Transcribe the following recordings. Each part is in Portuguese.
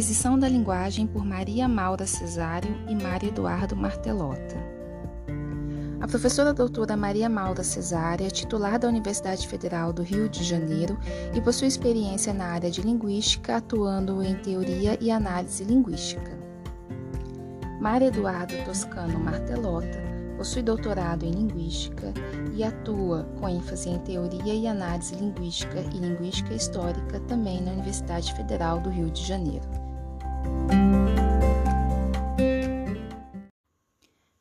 Aquisição da linguagem por Maria Maura Cesário e Mário Eduardo Martelota. A professora doutora Maria Maura Cesário é titular da Universidade Federal do Rio de Janeiro e possui experiência na área de linguística, atuando em teoria e análise linguística. Mário Eduardo Toscano Martelota possui doutorado em linguística e atua com ênfase em teoria e análise linguística e linguística histórica também na Universidade Federal do Rio de Janeiro.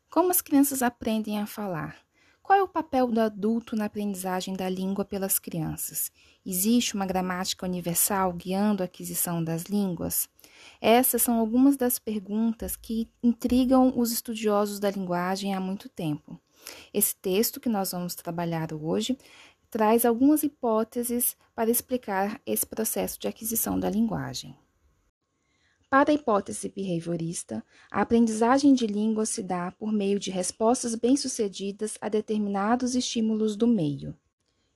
Como as crianças aprendem a falar? Qual é o papel do adulto na aprendizagem da língua pelas crianças? Existe uma gramática universal guiando a aquisição das línguas? Essas são algumas das perguntas que intrigam os estudiosos da linguagem há muito tempo. Esse texto que nós vamos trabalhar hoje traz algumas hipóteses para explicar esse processo de aquisição da linguagem. Para a hipótese behaviorista, a aprendizagem de língua se dá por meio de respostas bem-sucedidas a determinados estímulos do meio.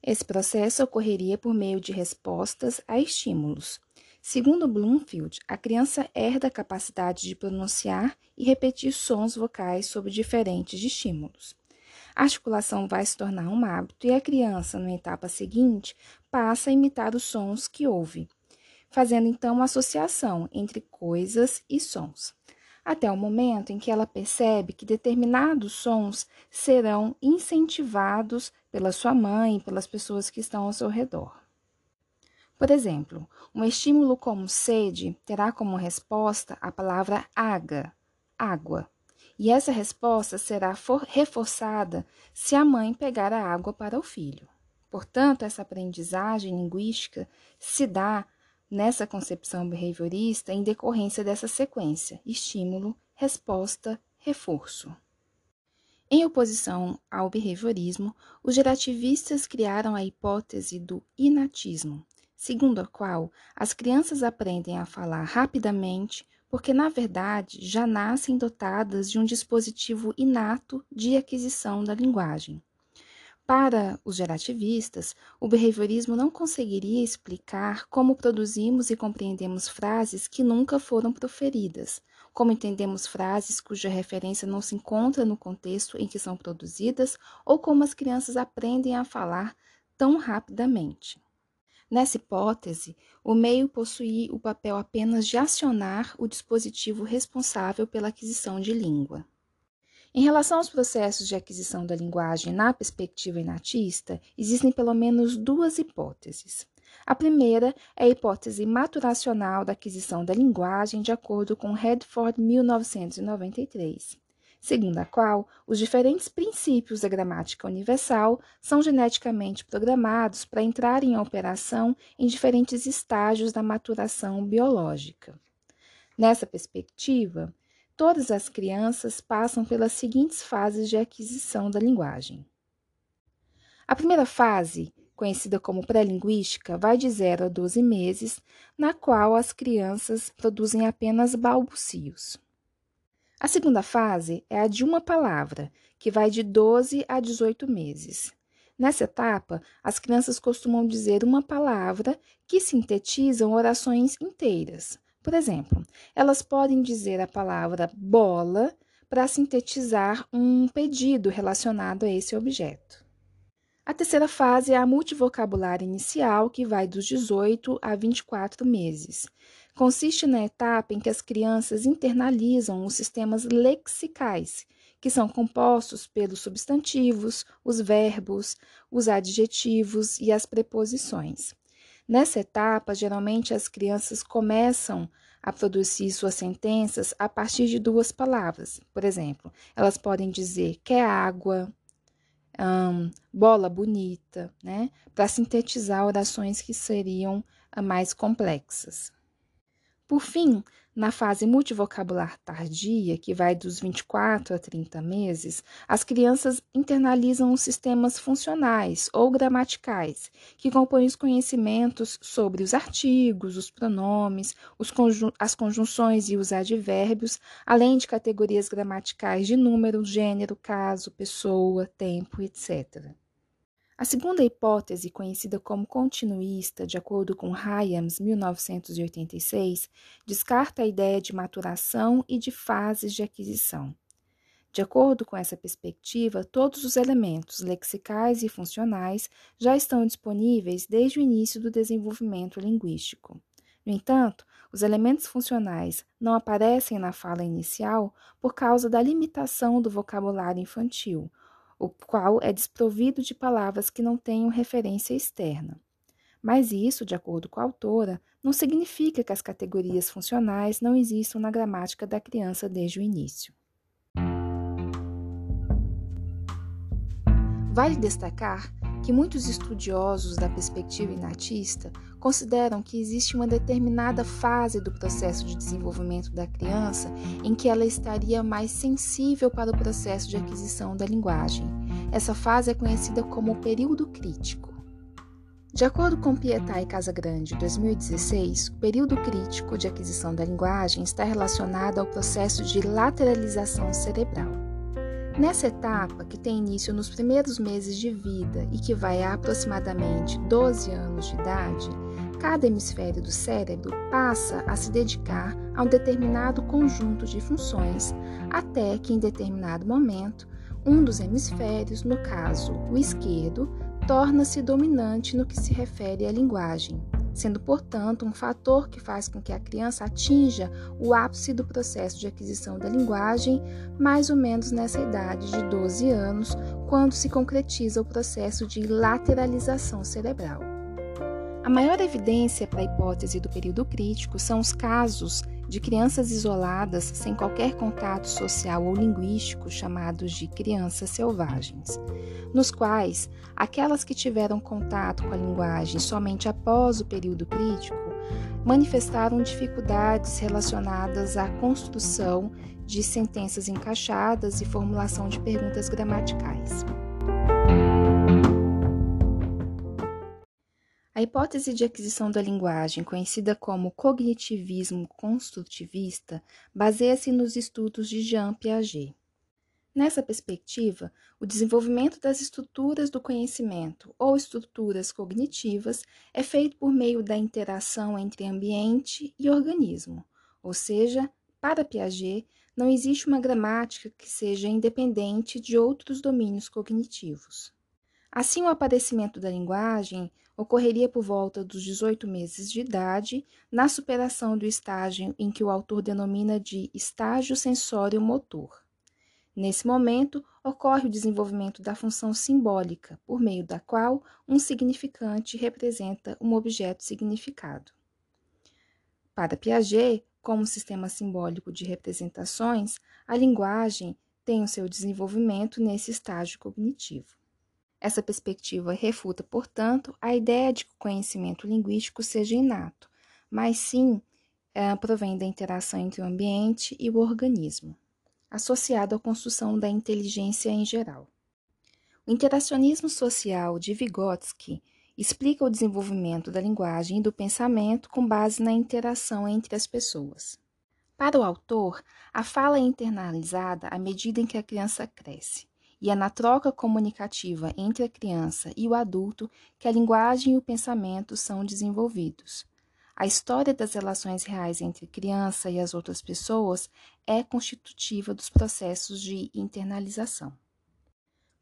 Esse processo ocorreria por meio de respostas a estímulos. Segundo Bloomfield, a criança herda a capacidade de pronunciar e repetir sons vocais sob diferentes estímulos. A articulação vai se tornar um hábito e a criança, na etapa seguinte, passa a imitar os sons que ouve, fazendo então uma associação entre coisas e sons, até o momento em que ela percebe que determinados sons serão incentivados pela sua mãe, pelas pessoas que estão ao seu redor. Por exemplo, um estímulo como sede terá como resposta a palavra água, água, e essa resposta será reforçada se a mãe pegar a água para o filho. Portanto, essa aprendizagem linguística se dá nessa concepção behaviorista em decorrência dessa sequência: estímulo, resposta, reforço. Em oposição ao behaviorismo, os gerativistas criaram a hipótese do inatismo, segundo a qual as crianças aprendem a falar rapidamente porque, na verdade, já nascem dotadas de um dispositivo inato de aquisição da linguagem. Para os gerativistas, o behaviorismo não conseguiria explicar como produzimos e compreendemos frases que nunca foram proferidas, como entendemos frases cuja referência não se encontra no contexto em que são produzidas, ou como as crianças aprendem a falar tão rapidamente. Nessa hipótese, o meio possui o papel apenas de acionar o dispositivo responsável pela aquisição de língua. Em relação aos processos de aquisição da linguagem na perspectiva inatista, existem pelo menos duas hipóteses. A primeira é a hipótese maturacional da aquisição da linguagem, de acordo com Redford 1993, segundo a qual os diferentes princípios da gramática universal são geneticamente programados para entrar em operação em diferentes estágios da maturação biológica. Nessa perspectiva, Todas as crianças passam pelas seguintes fases de aquisição da linguagem. A primeira fase, conhecida como pré-linguística, vai de 0 a 12 meses, na qual as crianças produzem apenas balbucios. A segunda fase é a de uma palavra, que vai de 12 a 18 meses. Nessa etapa, as crianças costumam dizer uma palavra que sintetizam orações inteiras, por exemplo, elas podem dizer a palavra bola para sintetizar um pedido relacionado a esse objeto. A terceira fase é a multivocabulária inicial, que vai dos 18 a 24 meses. Consiste na etapa em que as crianças internalizam os sistemas lexicais, que são compostos pelos substantivos, os verbos, os adjetivos e as preposições. Nessa etapa, geralmente as crianças começam a produzir suas sentenças a partir de duas palavras. Por exemplo, elas podem dizer quer água, um, bola bonita, né? Para sintetizar orações que seriam mais complexas. Por fim, na fase multivocabular tardia, que vai dos 24 a 30 meses, as crianças internalizam os sistemas funcionais ou gramaticais, que compõem os conhecimentos sobre os artigos, os pronomes, os as conjunções e os advérbios, além de categorias gramaticais de número, gênero, caso, pessoa, tempo, etc. A segunda hipótese, conhecida como continuista, de acordo com Hyams, 1986, descarta a ideia de maturação e de fases de aquisição. De acordo com essa perspectiva, todos os elementos lexicais e funcionais já estão disponíveis desde o início do desenvolvimento linguístico. No entanto, os elementos funcionais não aparecem na fala inicial por causa da limitação do vocabulário infantil, o qual é desprovido de palavras que não tenham referência externa. Mas isso, de acordo com a autora, não significa que as categorias funcionais não existam na gramática da criança desde o início. Vale destacar que muitos estudiosos da perspectiva inatista consideram que existe uma determinada fase do processo de desenvolvimento da criança em que ela estaria mais sensível para o processo de aquisição da linguagem. Essa fase é conhecida como o período crítico. De acordo com Pietà e Casagrande, 2016, o período crítico de aquisição da linguagem está relacionado ao processo de lateralização cerebral. Nessa etapa, que tem início nos primeiros meses de vida e que vai a aproximadamente 12 anos de idade, cada hemisfério do cérebro passa a se dedicar a um determinado conjunto de funções, até que em determinado momento, um dos hemisférios, no caso o esquerdo, torna-se dominante no que se refere à linguagem sendo, portanto, um fator que faz com que a criança atinja o ápice do processo de aquisição da linguagem, mais ou menos nessa idade de 12 anos, quando se concretiza o processo de lateralização cerebral. A maior evidência para a hipótese do período crítico são os casos de crianças isoladas sem qualquer contato social ou linguístico, chamados de crianças selvagens, nos quais aquelas que tiveram contato com a linguagem somente após o período crítico manifestaram dificuldades relacionadas à construção de sentenças encaixadas e formulação de perguntas gramaticais. A hipótese de aquisição da linguagem, conhecida como cognitivismo construtivista, baseia-se nos estudos de Jean Piaget. Nessa perspectiva, o desenvolvimento das estruturas do conhecimento ou estruturas cognitivas é feito por meio da interação entre ambiente e organismo, ou seja, para Piaget, não existe uma gramática que seja independente de outros domínios cognitivos. Assim, o aparecimento da linguagem ocorreria por volta dos 18 meses de idade, na superação do estágio em que o autor denomina de estágio sensório-motor. Nesse momento, ocorre o desenvolvimento da função simbólica, por meio da qual um significante representa um objeto significado. Para Piaget, como sistema simbólico de representações, a linguagem tem o seu desenvolvimento nesse estágio cognitivo. Essa perspectiva refuta, portanto, a ideia de que o conhecimento linguístico seja inato, mas sim é, provém da interação entre o ambiente e o organismo, associado à construção da inteligência em geral. O interacionismo social de Vygotsky explica o desenvolvimento da linguagem e do pensamento com base na interação entre as pessoas. Para o autor, a fala é internalizada à medida em que a criança cresce e é na troca comunicativa entre a criança e o adulto que a linguagem e o pensamento são desenvolvidos. A história das relações reais entre a criança e as outras pessoas é constitutiva dos processos de internalização.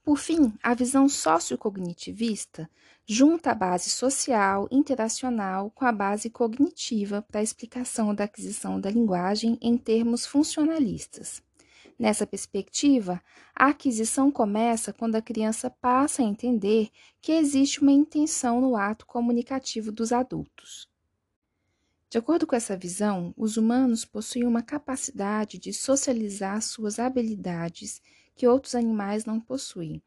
Por fim, a visão sociocognitivista junta a base social interacional com a base cognitiva para a explicação da aquisição da linguagem em termos funcionalistas. Nessa perspectiva, a aquisição começa quando a criança passa a entender que existe uma intenção no ato comunicativo dos adultos. De acordo com essa visão, os humanos possuem uma capacidade de socializar suas habilidades que outros animais não possuem.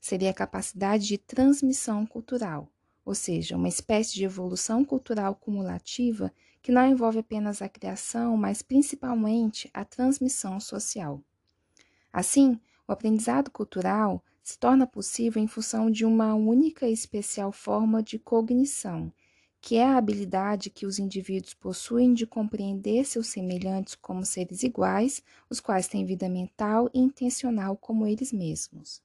Seria a capacidade de transmissão cultural, ou seja, uma espécie de evolução cultural cumulativa que não envolve apenas a criação, mas principalmente a transmissão social. Assim, o aprendizado cultural se torna possível em função de uma única e especial forma de cognição, que é a habilidade que os indivíduos possuem de compreender seus semelhantes como seres iguais, os quais têm vida mental e intencional como eles mesmos.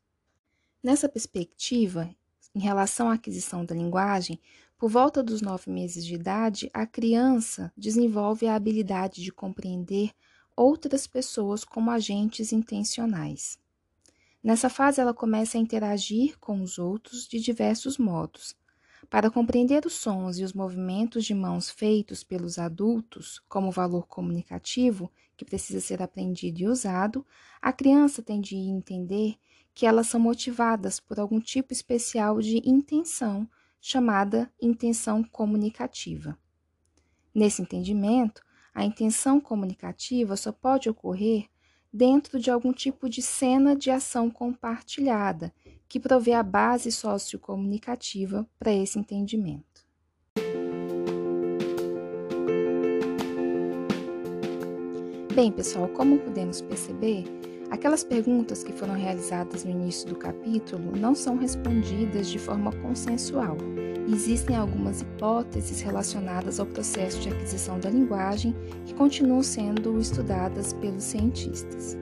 Nessa perspectiva, Em relação à aquisição da linguagem, por volta dos nove meses de idade, a criança desenvolve a habilidade de compreender outras pessoas como agentes intencionais. Nessa fase, ela começa a interagir com os outros de diversos modos. Para compreender os sons e os movimentos de mãos feitos pelos adultos como valor comunicativo, que precisa ser aprendido e usado, a criança tem de entender que elas são motivadas por algum tipo especial de intenção, chamada intenção comunicativa. Nesse entendimento, a intenção comunicativa só pode ocorrer dentro de algum tipo de cena de ação compartilhada, que provê a base sociocomunicativa para esse entendimento. Bem, pessoal, como podemos perceber, aquelas perguntas que foram realizadas no início do capítulo não são respondidas de forma consensual. Existem algumas hipóteses relacionadas ao processo de aquisição da linguagem que continuam sendo estudadas pelos cientistas.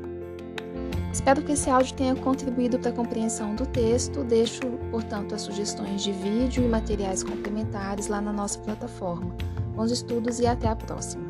Espero que esse áudio tenha contribuído para a compreensão do texto. Deixo, portanto, as sugestões de vídeo e materiais complementares lá na nossa plataforma. Bons estudos e até a próxima!